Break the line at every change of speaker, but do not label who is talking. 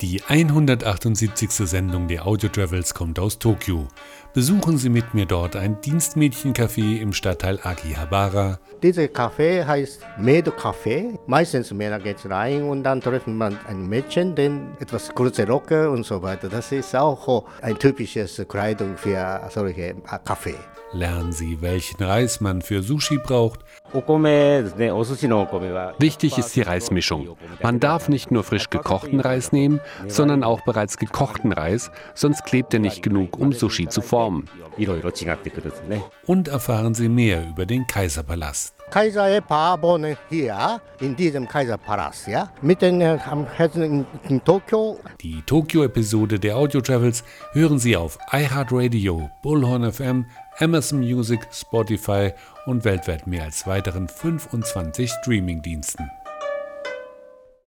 Die 178. Sendung der Audio Travels kommt aus Tokio. Besuchen Sie mit mir dort ein Dienstmädchencafé im Stadtteil Akihabara.
Dieses Café heißt Medo Café. Meistens Männer gehen rein und dann treffen man ein Mädchen, den etwas kurze Rocke und so weiter. Das ist auch ein typisches Kleidung für solche Café.
Lernen Sie, welchen Reis man für Sushi braucht.
Wichtig ist die Reismischung. Man darf nicht nur frisch gekochten Reis nehmen, sondern auch bereits gekochten Reis, sonst klebt er nicht genug, um Sushi zu formen.
Und erfahren Sie mehr über den Kaiserpalast.
Kaiser paar wohnen hier in diesem Kaiserpalast, ja, mitten am Herzen in, in Tokio.
Die Tokio-Episode der Audio Travels hören Sie auf iHeartRadio, Bullhorn FM, Amazon Music, Spotify und weltweit mehr als weiteren 25 Streamingdiensten.